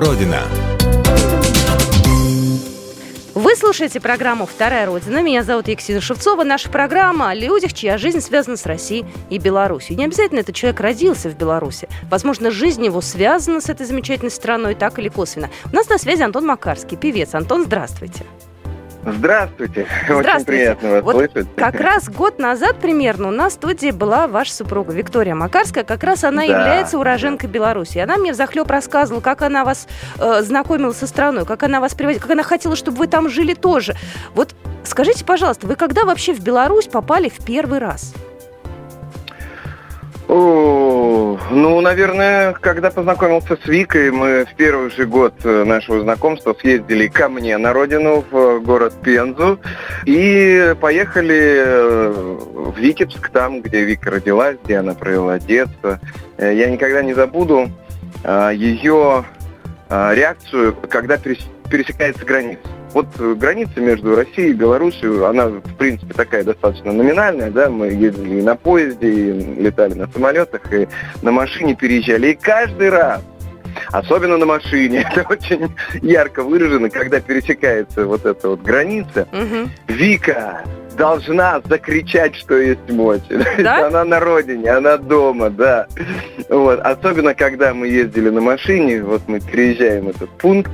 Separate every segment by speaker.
Speaker 1: Родина».
Speaker 2: Вы слушаете программу «Вторая Родина». Меня зовут Екатерина Шевцова. Наша программа о людях, чья жизнь связана с Россией и Беларусью. Не обязательно этот человек родился в Беларуси. Возможно, жизнь его связана с этой замечательной страной, так или косвенно. У нас на связи Антон Макарский, певец. Антон, здравствуйте.
Speaker 3: Здравствуйте.
Speaker 2: Здравствуйте.
Speaker 3: Очень приятно вас
Speaker 2: вот
Speaker 3: слышать.
Speaker 2: Как раз год назад примерно у нас в студии была ваша супруга Виктория Макарская. Как раз она
Speaker 3: Да.
Speaker 2: является уроженкой Беларуси. Она мне взахлеб рассказывала, как она вас э, знакомила со страной, как она вас привозила, как она хотела, чтобы вы там жили тоже. Вот скажите, пожалуйста, вы когда вообще в Беларусь попали в первый раз?
Speaker 3: Ну, наверное, когда познакомился с Викой, мы в первый же год э, нашего знакомства съездили ко мне на родину в э, город Пензу и поехали э, в Витебск, там, где Вика родилась, где она провела детство. Я никогда не забуду а, ее а, реакцию, когда перес- пересекается граница. Вот э, граница между Россией и Белоруссией, она, в принципе, такая достаточно номинальная, да, мы ездили и на поезде, и летали на самолетах, и на машине переезжали, и каждый раз, особенно на машине, это очень ярко выражено, когда пересекается вот эта вот граница,
Speaker 2: Мгм.
Speaker 3: Вика должна закричать, что есть мочи.
Speaker 2: Да?
Speaker 3: Она на родине, она дома, да. Вот. Особенно, когда мы ездили на машине, вот мы переезжаем этот пункт,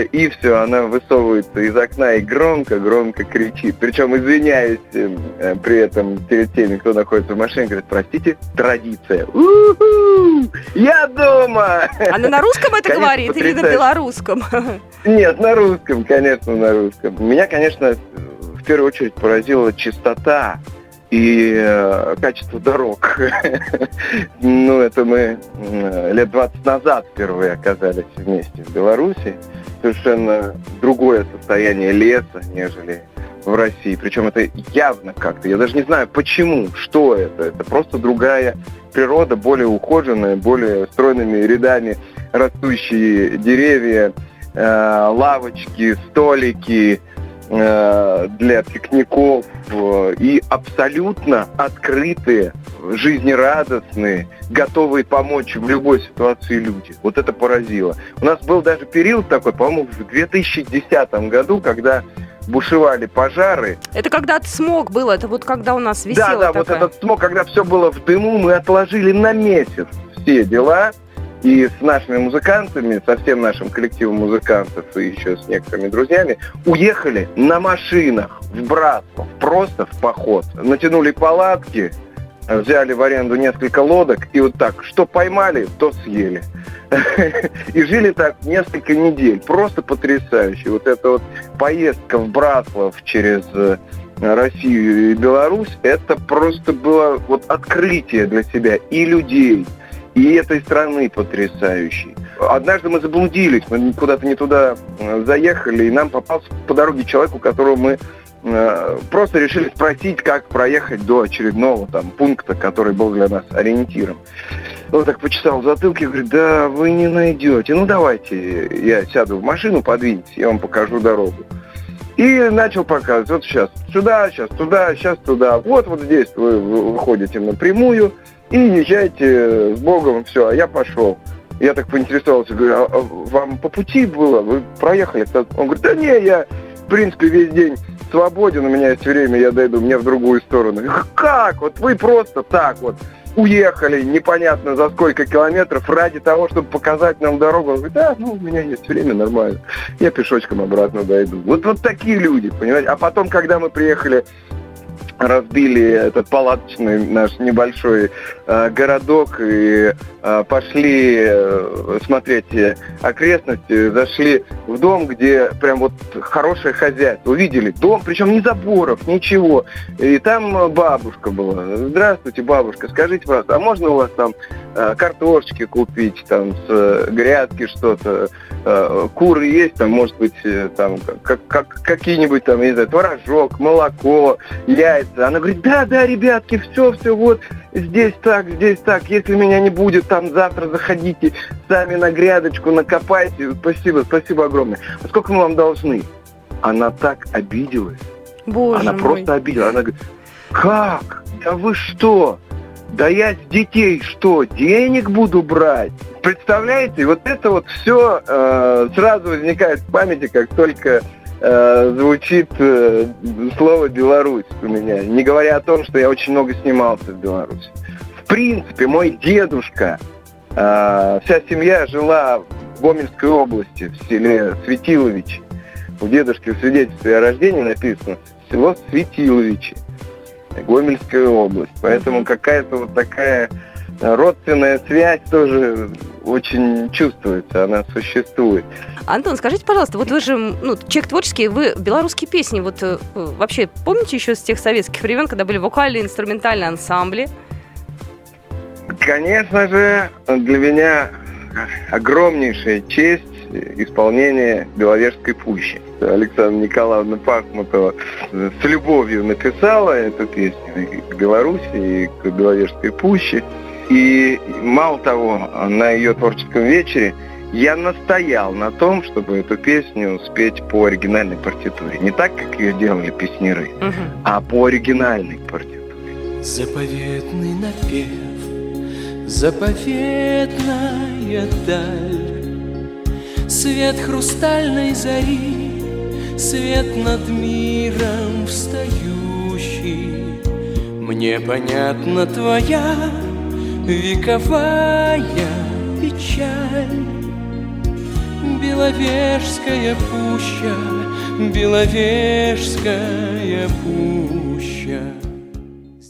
Speaker 3: и все, она высовывается из окна и громко-громко кричит. Причем извиняюсь э, э, при этом перед теми, кто находится в машине, говорит, простите, традиция. У-ху! Я дома!
Speaker 2: Она на русском это
Speaker 3: Конечно,
Speaker 2: говорит или на
Speaker 3: потрясающе.
Speaker 2: белорусском?
Speaker 3: Нет, на русском, конечно, на русском. Меня, конечно, в первую очередь поразила чистота и э, качество дорог. ну, это мы м, лет 20 назад впервые оказались вместе в Беларуси. Совершенно другое состояние леса, нежели в России. Причем это явно как-то. Я даже не знаю, почему, что это. Это просто другая природа, более ухоженная, более стройными рядами растущие деревья, э, лавочки, столики для пикников э, и абсолютно открытые, жизнерадостные, готовые помочь в любой ситуации люди. Вот это поразило. У нас был даже период такой, по-моему, в 2010 году, когда бушевали пожары,
Speaker 2: Это когда смог был, это вот когда у нас
Speaker 3: да,
Speaker 2: висела
Speaker 3: да, вот
Speaker 2: такая...
Speaker 3: этот смог, когда все было в дыму, мы отложили на месяц все дела. И с нашими музыкантами, со всем нашим коллективом музыкантов и еще с некоторыми друзьями уехали на машинах в Братслав, просто в поход. Натянули палатки, взяли в аренду несколько лодок и вот так, что поймали, то съели. И жили так несколько недель. Просто потрясающе. Вот эта вот поездка в Братслав через э, Россию и Беларусь, это просто было вот открытие для себя и людей, и этой страны потрясающей. Однажды мы заблудились, мы куда-то не туда э, заехали, и нам попался по дороге человек, у которого мы э, просто решили спросить, как проехать до очередного там пункта, который был для нас ориентиром. Он так почесал в затылке говорит, да вы не найдете. Ну давайте я сяду в машину, подвиньте, я вам покажу дорогу. И начал показывать, вот сейчас сюда, сейчас туда, сейчас туда. Вот, вот здесь вы выходите напрямую и езжайте с Богом, все, а я пошел. Я так поинтересовался, говорю, а, а вам по пути было? Вы проехали? Он говорит, да не, я, в принципе, весь день свободен, у меня есть время, я дойду, мне в другую сторону. Как? Вот вы просто так вот уехали непонятно за сколько километров ради того, чтобы показать нам дорогу. Он говорит, да, ну, у меня есть время, нормально. Я пешочком обратно дойду. Вот, вот такие люди, понимаете? А потом, когда мы приехали разбили этот палаточный наш небольшой городок и э, пошли э, смотреть э, окрестности, зашли в дом, где прям вот хорошее хозяйство. Увидели дом, причем ни заборов, ничего. И там э, бабушка была. Здравствуйте, бабушка, скажите, пожалуйста, а можно у вас там э, картошечки купить, там с э, грядки что-то, э, куры есть, там, может быть, э, там как, как, какие-нибудь там, не знаю, творожок, молоко, яйца. Она говорит, да, да, ребятки, все, все, вот, здесь так, здесь так, если меня не будет, там завтра заходите сами на грядочку, накопайте. Спасибо, спасибо огромное. А сколько мы вам должны? Она так обиделась.
Speaker 2: Боже
Speaker 3: Она
Speaker 2: мой.
Speaker 3: просто обиделась. Она говорит, как? Да вы что? да я с детей что, денег буду брать? Представляете, вот это вот все э, сразу возникает в памяти, как только э, звучит э, слово Беларусь у меня. Не говоря о том, что я очень много снимался в Беларуси. В принципе, мой дедушка, э, вся семья жила в Гомельской области, в селе Светилович. У дедушки в свидетельстве о рождении написано село Светиловичи. Гомельская область. Поэтому какая-то вот такая родственная связь тоже очень чувствуется, она существует.
Speaker 2: Антон, скажите, пожалуйста, вот вы же ну, человек творческий, вы белорусские песни, вот э, вообще помните еще с тех советских времен, когда были вокальные, инструментальные ансамбли?
Speaker 3: Конечно же, для меня огромнейшая честь исполнение Беловежской пущи. Александра Николаевна Пахмутова с любовью написала эту песню и к Беларуси, и к Беловежской пуще. И мало того, на ее творческом вечере я настоял на том, чтобы эту песню спеть по оригинальной партитуре. Не так, как ее делали песнеры, угу. а по оригинальной партитуре.
Speaker 1: Заповедный напев, заповедная даль, Свет хрустальной зари, свет над миром встающий. Мне понятна твоя вековая печаль. Беловежская пуща, Беловежская пуща.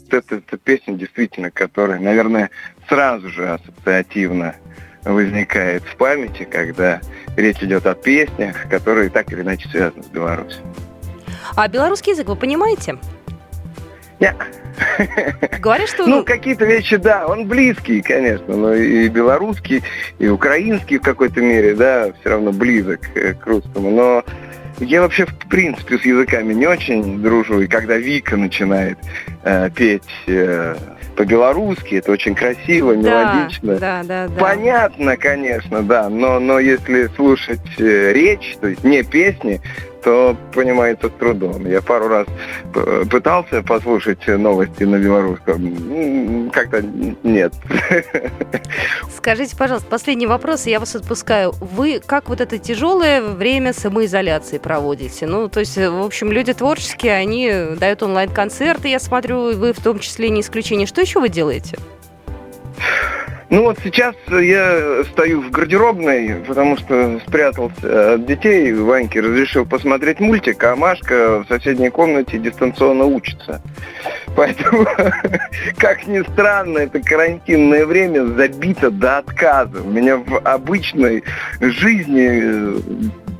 Speaker 3: Это, это песня действительно, которая, наверное, сразу же ассоциативно возникает в памяти, когда речь идет о песнях, которые так или иначе связаны с Беларусью.
Speaker 2: А белорусский язык вы понимаете?
Speaker 3: Нет.
Speaker 2: Говорят, что...
Speaker 3: Ну, какие-то вещи, да, он близкий, конечно, но и белорусский, и украинский в какой-то мере, да, все равно близок к русскому, но я вообще, в принципе, с языками не очень дружу, и когда Вика начинает э, петь э, по-белорусски, это очень красиво, мелодично.
Speaker 2: Да, да, да.
Speaker 3: Понятно, конечно, да, но, но если слушать э, речь, то есть не песни, то понимается с трудом. Я пару раз пытался послушать новости на белорусском. Как-то нет.
Speaker 2: Скажите, пожалуйста, последний вопрос, я вас отпускаю. Вы как вот это тяжелое время самоизоляции проводите? Ну, то есть, в общем, люди творческие, они дают онлайн-концерты, я смотрю, вы в том числе не исключение. Что еще вы делаете?
Speaker 3: Ну вот сейчас я стою в гардеробной, потому что спрятался от детей. Ваньке разрешил посмотреть мультик, а Машка в соседней комнате дистанционно учится. Поэтому, как ни странно, это карантинное время забито до отказа. У меня в обычной жизни э,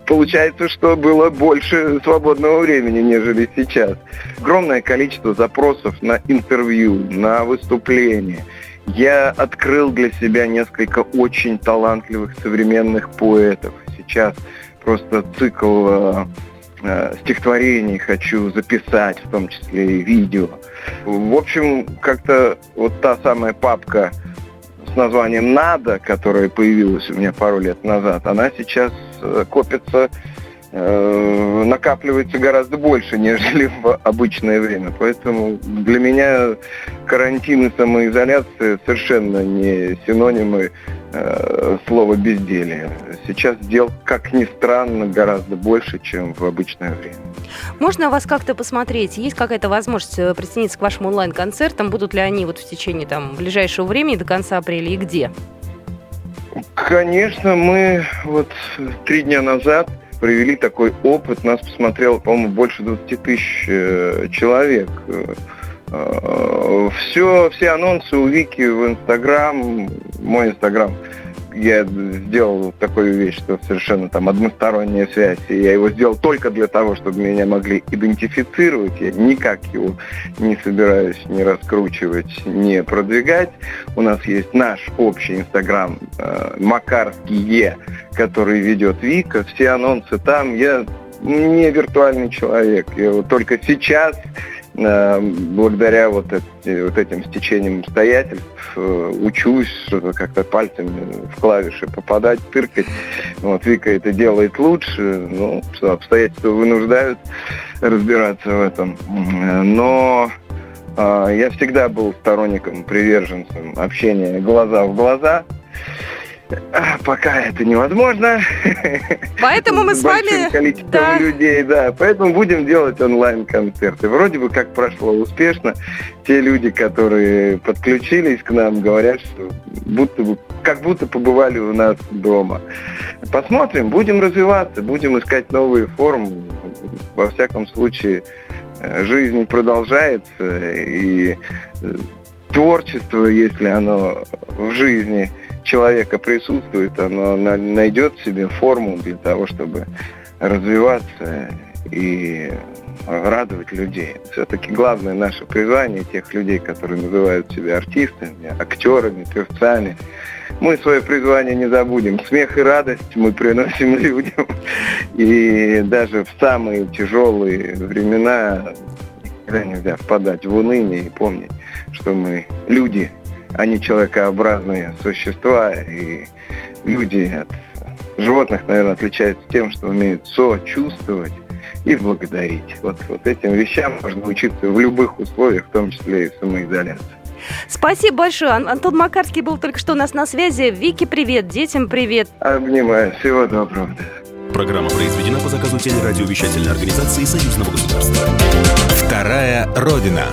Speaker 3: получается, что было больше свободного времени, нежели сейчас. Огромное количество запросов на интервью, на выступления – я открыл для себя несколько очень талантливых современных поэтов. Сейчас просто цикл э, э, стихотворений хочу записать, в том числе и видео. В общем, как-то вот та самая папка с названием «Надо», которая появилась у меня пару лет назад, она сейчас э, копится Э, накапливается гораздо больше, нежели в обычное время. Поэтому для меня карантин и самоизоляция совершенно не синонимы э, слова безделие. Сейчас дел, как ни странно, гораздо больше, чем в обычное время.
Speaker 2: Можно вас как-то посмотреть? Есть какая-то возможность э, присоединиться к вашим онлайн-концертам? Будут ли они вот в течение там, ближайшего времени до конца апреля и где?
Speaker 3: Конечно, мы вот три дня назад провели такой опыт. Нас посмотрело, по-моему, больше 20 тысяч э, человек. Э, все, все анонсы у Вики в Инстаграм, мой Инстаграм я сделал такую вещь, что совершенно там односторонняя связь, и я его сделал только для того, чтобы меня могли идентифицировать. Я никак его не собираюсь ни раскручивать, ни продвигать. У нас есть наш общий инстаграм э, Е, который ведет Вика. Все анонсы там. Я не виртуальный человек. Я вот только сейчас благодаря вот, эти, вот этим стечениям обстоятельств э, учусь как-то пальцами в клавиши попадать, тыркать. Вот Вика это делает лучше, ну, обстоятельства вынуждают разбираться в этом. Но я всегда был сторонником, приверженцем общения глаза в глаза. А, Пока это невозможно.
Speaker 2: Поэтому мы с
Speaker 3: большим
Speaker 2: вами...
Speaker 3: количеством
Speaker 2: да.
Speaker 3: людей, да. Поэтому будем делать онлайн-концерты. Вроде бы как прошло успешно. Те люди, которые подключились к нам, говорят, что будто бы, как будто побывали у нас дома. Посмотрим, будем развиваться, будем искать новые формы. Во всяком случае, э, жизнь продолжается, и э, творчество, если оно в жизни человека присутствует, оно на- найдет себе форму для того, чтобы развиваться и радовать людей. Все-таки главное наше призвание тех людей, которые называют себя артистами, актерами, певцами. Мы свое призвание не забудем. Смех и радость мы приносим людям. И даже в самые тяжелые времена никогда нельзя впадать в уныние и помнить, что мы люди, не человекообразные существа. И люди от животных, наверное, отличаются тем, что умеют сочувствовать и благодарить. Вот, вот этим вещам можно учиться в любых условиях, в том числе и в самоизоляции.
Speaker 2: Спасибо большое. Ан- Антон Макарский был только что у нас на связи. Вики, привет. Детям привет.
Speaker 3: Обнимаю. Всего доброго.
Speaker 4: Программа произведена по заказу телерадиовещательной организации Союзного государства.
Speaker 5: Вторая Родина.